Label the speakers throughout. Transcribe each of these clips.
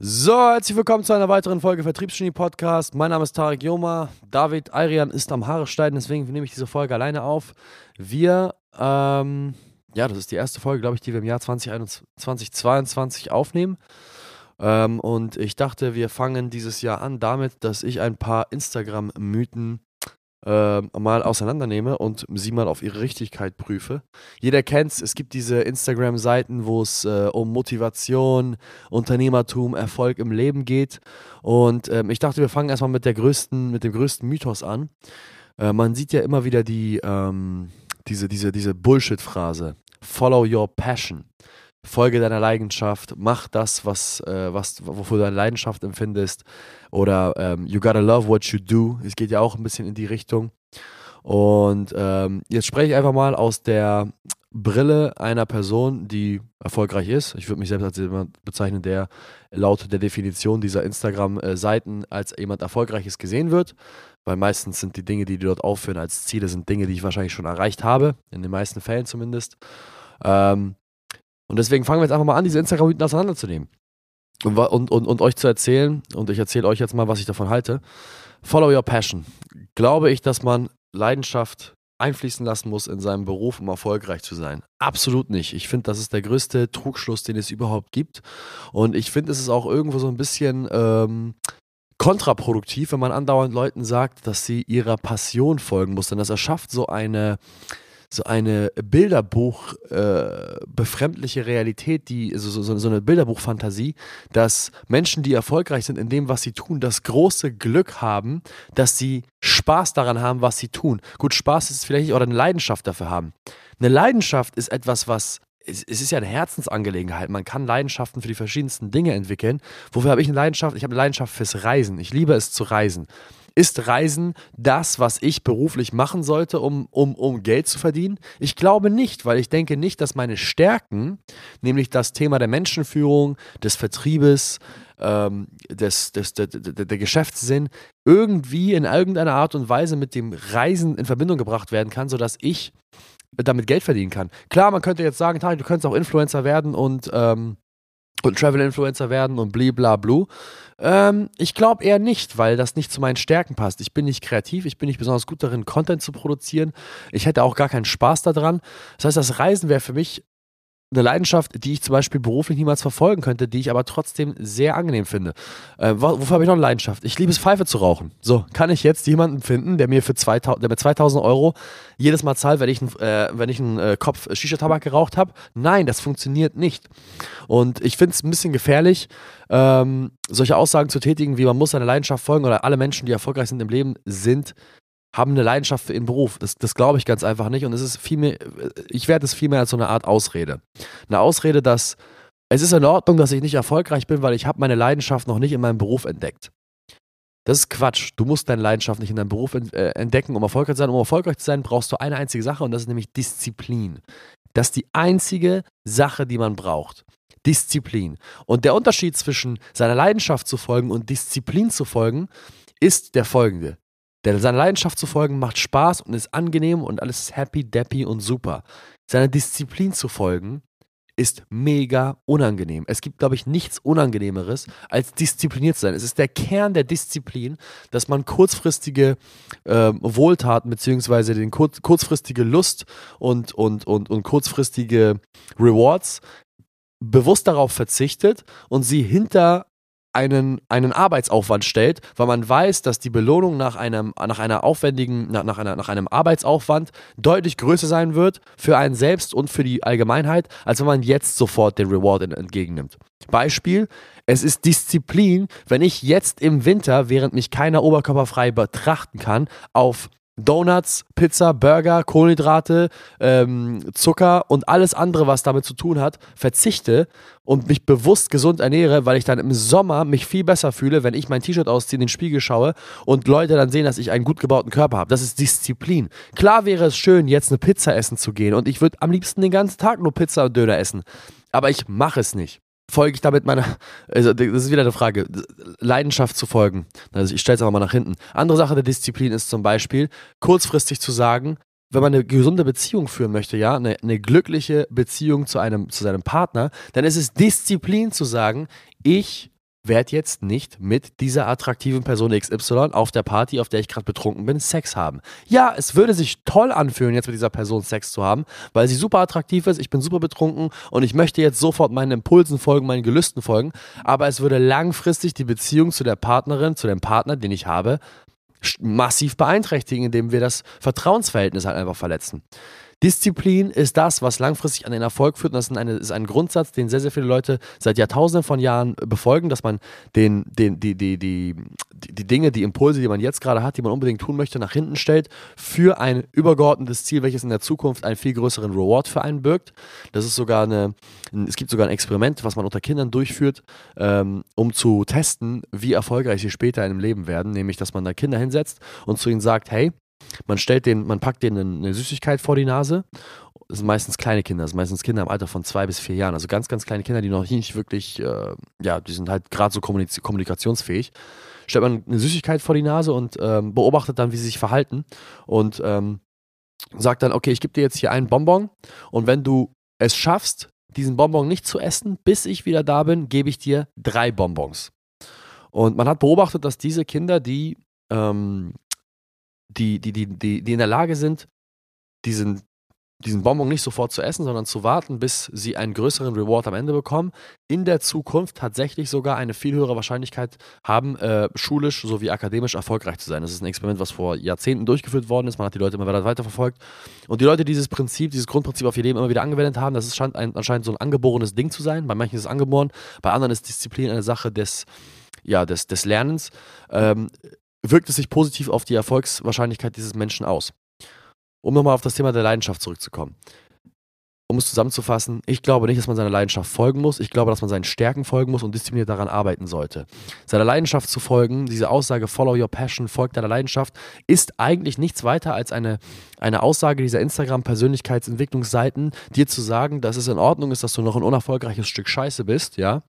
Speaker 1: So, herzlich willkommen zu einer weiteren Folge Vertriebsgenie Podcast. Mein Name ist Tarek Joma. David Ayrian ist am Haare schneiden, deswegen nehme ich diese Folge alleine auf. Wir, ähm, ja, das ist die erste Folge, glaube ich, die wir im Jahr 2021, 2022 aufnehmen. Ähm, und ich dachte, wir fangen dieses Jahr an damit, dass ich ein paar Instagram-Mythen äh, mal auseinandernehme und sie mal auf ihre Richtigkeit prüfe. Jeder kennt es, es gibt diese Instagram-Seiten, wo es äh, um Motivation, Unternehmertum, Erfolg im Leben geht. Und ähm, ich dachte, wir fangen erstmal mit der größten, mit dem größten Mythos an. Äh, man sieht ja immer wieder die, ähm, diese, diese, diese Bullshit-Phrase. Follow your passion folge deiner Leidenschaft, mach das, was, äh, was, wofür du deine Leidenschaft empfindest. Oder ähm, you gotta love what you do. Es geht ja auch ein bisschen in die Richtung. Und ähm, jetzt spreche ich einfach mal aus der Brille einer Person, die erfolgreich ist. Ich würde mich selbst als jemand bezeichnen, der laut der Definition dieser Instagram-Seiten als jemand Erfolgreiches gesehen wird. Weil meistens sind die Dinge, die die dort aufführen als Ziele, sind Dinge, die ich wahrscheinlich schon erreicht habe. In den meisten Fällen zumindest. Ähm, und deswegen fangen wir jetzt einfach mal an, diese Instagram-Mythen auseinanderzunehmen. Und, und, und, und euch zu erzählen, und ich erzähle euch jetzt mal, was ich davon halte. Follow your passion. Glaube ich, dass man Leidenschaft einfließen lassen muss in seinem Beruf, um erfolgreich zu sein. Absolut nicht. Ich finde, das ist der größte Trugschluss, den es überhaupt gibt. Und ich finde, es ist auch irgendwo so ein bisschen ähm, kontraproduktiv, wenn man andauernd Leuten sagt, dass sie ihrer Passion folgen muss. Denn das erschafft so eine so eine Bilderbuch äh, befremdliche Realität, die so, so, so eine Bilderbuchfantasie, dass Menschen, die erfolgreich sind in dem, was sie tun, das große Glück haben, dass sie Spaß daran haben, was sie tun. Gut, Spaß ist vielleicht oder eine Leidenschaft dafür haben. Eine Leidenschaft ist etwas, was es, ist ja eine Herzensangelegenheit. Man kann Leidenschaften für die verschiedensten Dinge entwickeln. Wofür habe ich eine Leidenschaft? Ich habe eine Leidenschaft fürs Reisen. Ich liebe es zu reisen. Ist Reisen das, was ich beruflich machen sollte, um, um, um Geld zu verdienen? Ich glaube nicht, weil ich denke nicht, dass meine Stärken, nämlich das Thema der Menschenführung, des Vertriebes, ähm, des, des, der, der, der Geschäftssinn, irgendwie in irgendeiner Art und Weise mit dem Reisen in Verbindung gebracht werden kann, sodass ich damit Geld verdienen kann. Klar, man könnte jetzt sagen, du könntest auch Influencer werden und, ähm, und Travel-Influencer werden und blablabla. Ähm, ich glaube eher nicht, weil das nicht zu meinen Stärken passt. Ich bin nicht kreativ, ich bin nicht besonders gut darin, Content zu produzieren. Ich hätte auch gar keinen Spaß daran. Das heißt, das Reisen wäre für mich eine Leidenschaft, die ich zum Beispiel beruflich niemals verfolgen könnte, die ich aber trotzdem sehr angenehm finde. Äh, wofür habe ich noch eine Leidenschaft? Ich liebe es, Pfeife zu rauchen. So, kann ich jetzt jemanden finden, der mir für 2000, der mir 2000 Euro jedes Mal zahlt, wenn ich, äh, wenn ich einen äh, Kopf Shisha-Tabak geraucht habe? Nein, das funktioniert nicht. Und ich finde es ein bisschen gefährlich, ähm, solche Aussagen zu tätigen, wie man muss seiner Leidenschaft folgen oder alle Menschen, die erfolgreich sind im Leben, sind haben eine Leidenschaft für ihren Beruf. Das, das glaube ich ganz einfach nicht. Und es ist vielmehr, ich werde es vielmehr als so eine Art Ausrede. Eine Ausrede, dass es ist in Ordnung, dass ich nicht erfolgreich bin, weil ich habe meine Leidenschaft noch nicht in meinem Beruf entdeckt. Das ist Quatsch. Du musst deine Leidenschaft nicht in deinem Beruf äh, entdecken, um erfolgreich zu sein. Um erfolgreich zu sein, brauchst du eine einzige Sache und das ist nämlich Disziplin. Das ist die einzige Sache, die man braucht. Disziplin. Und der Unterschied zwischen seiner Leidenschaft zu folgen und Disziplin zu folgen ist der folgende. Denn seiner Leidenschaft zu folgen macht Spaß und ist angenehm und alles ist happy, deppy und super. Seiner Disziplin zu folgen ist mega unangenehm. Es gibt, glaube ich, nichts Unangenehmeres, als diszipliniert zu sein. Es ist der Kern der Disziplin, dass man kurzfristige äh, Wohltaten bzw. kurz, kurzfristige Lust und, und, und, und kurzfristige Rewards bewusst darauf verzichtet und sie hinter einen, einen Arbeitsaufwand stellt, weil man weiß, dass die Belohnung nach einem, nach einer aufwendigen, nach, nach, einer, nach einem Arbeitsaufwand deutlich größer sein wird für einen selbst und für die Allgemeinheit, als wenn man jetzt sofort den Reward entgegennimmt. Beispiel, es ist Disziplin, wenn ich jetzt im Winter, während mich keiner oberkörperfrei betrachten kann, auf Donuts, Pizza, Burger, Kohlenhydrate, ähm, Zucker und alles andere, was damit zu tun hat, verzichte und mich bewusst gesund ernähre, weil ich dann im Sommer mich viel besser fühle, wenn ich mein T-Shirt ausziehe, in den Spiegel schaue und Leute dann sehen, dass ich einen gut gebauten Körper habe. Das ist Disziplin. Klar wäre es schön, jetzt eine Pizza essen zu gehen und ich würde am liebsten den ganzen Tag nur Pizza und Döner essen. Aber ich mache es nicht folge ich damit meiner, also das ist wieder eine Frage, Leidenschaft zu folgen. Also ich stelle es aber mal nach hinten. Andere Sache der Disziplin ist zum Beispiel, kurzfristig zu sagen, wenn man eine gesunde Beziehung führen möchte, ja, eine, eine glückliche Beziehung zu einem, zu seinem Partner, dann ist es Disziplin zu sagen, ich werde jetzt nicht mit dieser attraktiven Person XY auf der Party, auf der ich gerade betrunken bin, Sex haben. Ja, es würde sich toll anfühlen, jetzt mit dieser Person Sex zu haben, weil sie super attraktiv ist, ich bin super betrunken und ich möchte jetzt sofort meinen Impulsen folgen, meinen Gelüsten folgen, aber es würde langfristig die Beziehung zu der Partnerin, zu dem Partner, den ich habe, massiv beeinträchtigen, indem wir das Vertrauensverhältnis halt einfach verletzen. Disziplin ist das, was langfristig an den Erfolg führt. Und das ist, eine, ist ein Grundsatz, den sehr, sehr viele Leute seit Jahrtausenden von Jahren befolgen, dass man den, den, die, die, die, die Dinge, die Impulse, die man jetzt gerade hat, die man unbedingt tun möchte, nach hinten stellt für ein übergeordnetes Ziel, welches in der Zukunft einen viel größeren Reward für einen birgt. Das ist sogar eine, es gibt sogar ein Experiment, was man unter Kindern durchführt, ähm, um zu testen, wie erfolgreich sie später in dem Leben werden, nämlich, dass man da Kinder hinsetzt und zu ihnen sagt, hey, man stellt den, man packt denen eine Süßigkeit vor die Nase. Das sind meistens kleine Kinder, das sind meistens Kinder im Alter von zwei bis vier Jahren. Also ganz, ganz kleine Kinder, die noch nicht wirklich, äh, ja, die sind halt gerade so kommunik kommunikationsfähig. Stellt man eine Süßigkeit vor die Nase und ähm, beobachtet dann, wie sie sich verhalten und ähm, sagt dann, okay, ich gebe dir jetzt hier einen Bonbon und wenn du es schaffst, diesen Bonbon nicht zu essen, bis ich wieder da bin, gebe ich dir drei Bonbons. Und man hat beobachtet, dass diese Kinder, die ähm, die, die, die, die, die in der Lage sind, diesen, diesen Bonbon nicht sofort zu essen, sondern zu warten, bis sie einen größeren Reward am Ende bekommen, in der Zukunft tatsächlich sogar eine viel höhere Wahrscheinlichkeit haben, äh, schulisch sowie akademisch erfolgreich zu sein. Das ist ein Experiment, was vor Jahrzehnten durchgeführt worden ist. Man hat die Leute immer weiter weiterverfolgt. Und die Leute, die dieses Prinzip, dieses Grundprinzip auf ihr Leben immer wieder angewendet haben, das ist ein, anscheinend so ein angeborenes Ding zu sein. Bei manchen ist es angeboren, bei anderen ist Disziplin eine Sache des, ja, des, des Lernens. Ähm, wirkt es sich positiv auf die Erfolgswahrscheinlichkeit dieses Menschen aus. Um nochmal auf das Thema der Leidenschaft zurückzukommen. Um es zusammenzufassen, ich glaube nicht, dass man seiner Leidenschaft folgen muss. Ich glaube, dass man seinen Stärken folgen muss und diszipliniert daran arbeiten sollte. Seiner Leidenschaft zu folgen, diese Aussage Follow your passion, folgt deiner Leidenschaft, ist eigentlich nichts weiter als eine, eine Aussage dieser Instagram-Persönlichkeitsentwicklungsseiten, dir zu sagen, dass es in Ordnung ist, dass du noch ein unerfolgreiches Stück Scheiße bist, ja,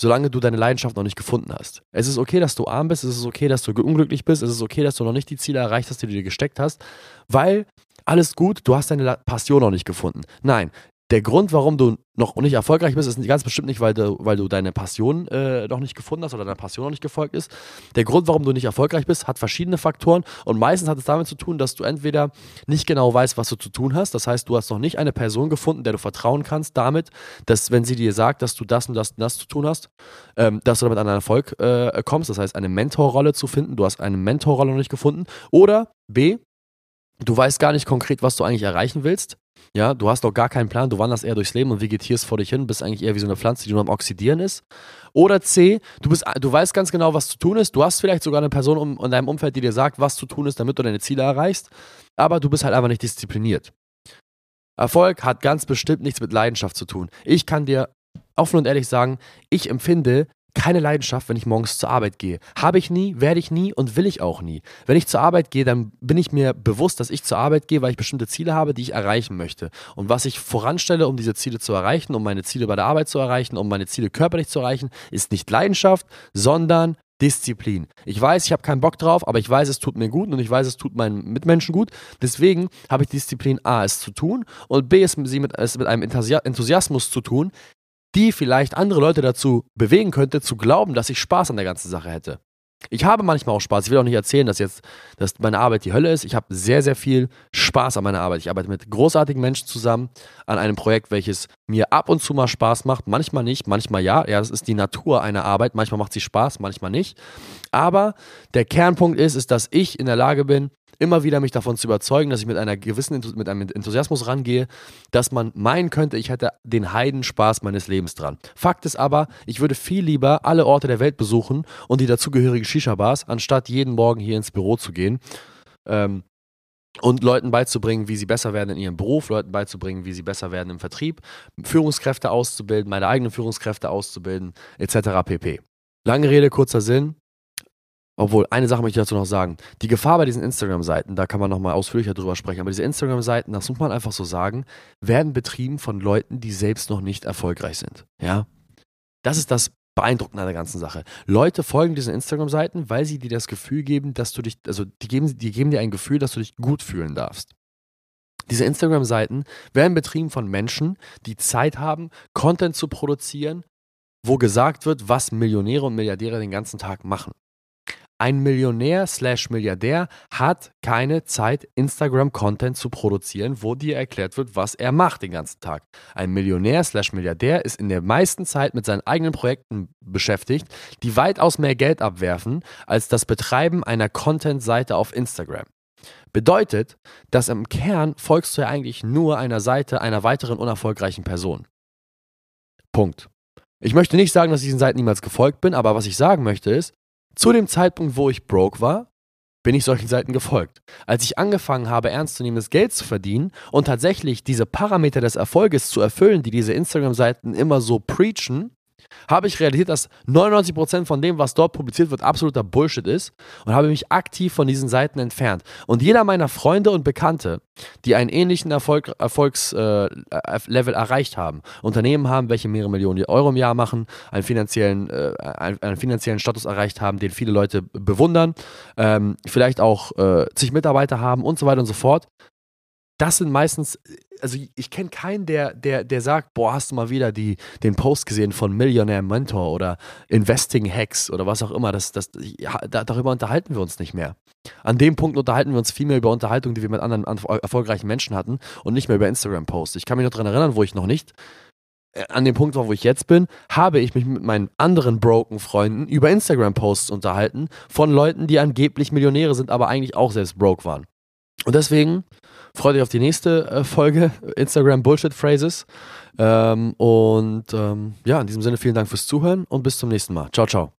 Speaker 1: solange du deine Leidenschaft noch nicht gefunden hast. Es ist okay, dass du arm bist, es ist okay, dass du unglücklich bist, es ist okay, dass du noch nicht die Ziele erreicht hast, die du dir gesteckt hast, weil alles gut, du hast deine Passion noch nicht gefunden. Nein, der Grund, warum du noch nicht erfolgreich bist, ist ganz bestimmt nicht, weil du, weil du deine Passion äh, noch nicht gefunden hast oder deiner Passion noch nicht gefolgt ist. Der Grund, warum du nicht erfolgreich bist, hat verschiedene Faktoren und meistens hat es damit zu tun, dass du entweder nicht genau weißt, was du zu tun hast. Das heißt, du hast noch nicht eine Person gefunden, der du vertrauen kannst, damit, dass wenn sie dir sagt, dass du das und das und das zu tun hast, ähm, dass du damit an einen Erfolg äh, kommst. Das heißt, eine Mentorrolle zu finden. Du hast eine Mentorrolle noch nicht gefunden. Oder B, du weißt gar nicht konkret, was du eigentlich erreichen willst. Ja, du hast doch gar keinen Plan, du wanderst eher durchs Leben und vegetierst vor dich hin, bist eigentlich eher wie so eine Pflanze, die nur am Oxidieren ist. Oder C, du, bist, du weißt ganz genau, was zu tun ist. Du hast vielleicht sogar eine Person um, in deinem Umfeld, die dir sagt, was zu tun ist, damit du deine Ziele erreichst. Aber du bist halt einfach nicht diszipliniert. Erfolg hat ganz bestimmt nichts mit Leidenschaft zu tun. Ich kann dir offen und ehrlich sagen, ich empfinde keine Leidenschaft, wenn ich morgens zur Arbeit gehe. Habe ich nie, werde ich nie und will ich auch nie. Wenn ich zur Arbeit gehe, dann bin ich mir bewusst, dass ich zur Arbeit gehe, weil ich bestimmte Ziele habe, die ich erreichen möchte. Und was ich voranstelle, um diese Ziele zu erreichen, um meine Ziele bei der Arbeit zu erreichen, um meine Ziele körperlich zu erreichen, ist nicht Leidenschaft, sondern Disziplin. Ich weiß, ich habe keinen Bock drauf, aber ich weiß, es tut mir gut und ich weiß, es tut meinen Mitmenschen gut. Deswegen habe ich Disziplin A, es zu tun und B, es mit, einem Enthusiasmus zu tun, die vielleicht andere Leute dazu bewegen könnte, zu glauben, dass ich Spaß an der ganzen Sache hätte. Ich habe manchmal auch Spaß. Ich will auch nicht erzählen, dass jetzt dass meine Arbeit die Hölle ist. Ich habe sehr, sehr viel Spaß an meiner Arbeit. Ich arbeite mit großartigen Menschen zusammen an einem Projekt, welches mir ab und zu mal Spaß macht. Manchmal nicht, manchmal ja. Ja, das ist die Natur einer Arbeit. Manchmal macht sie Spaß, manchmal nicht. Aber der Kernpunkt ist, ist, dass ich in der Lage bin, immer wieder mich davon zu überzeugen, dass ich mit einer gewissen mit einem Enthusiasmus rangehe, dass man meinen könnte, ich hätte den Heidenspaß meines Lebens dran. Fakt ist aber, ich würde viel lieber alle Orte der Welt besuchen und die dazugehörigen Shisha-Bars, anstatt jeden Morgen hier ins Büro zu gehen. Ähm, und Leuten beizubringen, wie sie besser werden in ihrem Beruf, Leuten beizubringen, wie sie besser werden im Vertrieb, Führungskräfte auszubilden, meine eigenen Führungskräfte auszubilden, etc. pp. Lange Rede, kurzer Sinn. Obwohl, eine Sache möchte ich dazu noch sagen. Die Gefahr bei diesen Instagram-Seiten, da kann man nochmal ausführlicher drüber sprechen, aber diese Instagram-Seiten, das muss man einfach so sagen, werden betrieben von Leuten, die selbst noch nicht erfolgreich sind. Ja? Das ist das Beeindruckende an der ganzen Sache. Leute folgen diesen Instagram-Seiten, weil sie dir das Gefühl geben, dass du dich, also die geben, die geben dir ein Gefühl, dass du dich gut fühlen darfst. Diese Instagram-Seiten werden betrieben von Menschen, die Zeit haben, Content zu produzieren, wo gesagt wird, was Millionäre und Milliardäre den ganzen Tag machen. Ein Millionär slash Milliardär hat keine Zeit, Instagram-Content zu produzieren, wo dir erklärt wird, was er macht den ganzen Tag. Ein Millionär slash Milliardär ist in der meisten Zeit mit seinen eigenen Projekten beschäftigt, die weitaus mehr Geld abwerfen als das Betreiben einer Content-Seite auf Instagram. Bedeutet, dass im Kern folgst du ja eigentlich nur einer Seite einer weiteren unerfolgreichen Person. Punkt. Ich möchte nicht sagen, dass ich diesen Seiten niemals gefolgt bin, aber was ich sagen möchte ist, zu dem Zeitpunkt, wo ich broke war, bin ich solchen Seiten gefolgt. Als ich angefangen habe, ernstzunehmendes Geld zu verdienen und tatsächlich diese Parameter des Erfolges zu erfüllen, die diese Instagram-Seiten immer so preachen, habe ich realisiert, dass 99% von dem, was dort publiziert wird, absoluter Bullshit ist und habe mich aktiv von diesen Seiten entfernt. Und jeder meiner Freunde und Bekannte, die einen ähnlichen Erfolg, Erfolgslevel äh, erreicht haben, Unternehmen haben, welche mehrere Millionen Euro im Jahr machen, einen finanziellen, äh, einen, finanziellen Status erreicht haben, den viele Leute bewundern, ähm, vielleicht auch äh, zig Mitarbeiter haben und so weiter und so fort, das sind meistens, also ich kenne keinen, der, der, der sagt, boah, hast du mal wieder die, den Post gesehen von Millionaire Mentor oder Investing Hacks oder was auch immer. Das, das, ja, da, darüber unterhalten wir uns nicht mehr. An dem Punkt unterhalten wir uns viel mehr über Unterhaltung, die wir mit anderen erfolgreichen Menschen hatten und nicht mehr über Instagram-Posts. Ich kann mich noch daran erinnern, wo ich noch nicht äh, an dem Punkt war, wo ich jetzt bin, habe ich mich mit meinen anderen broken Freunden über Instagram-Posts unterhalten von Leuten, die angeblich Millionäre sind, aber eigentlich auch selbst broke waren. Und deswegen freut euch auf die nächste äh, Folge Instagram Bullshit Phrases. Ähm, und ähm, ja, in diesem Sinne vielen Dank fürs Zuhören und bis zum nächsten Mal. Ciao, ciao.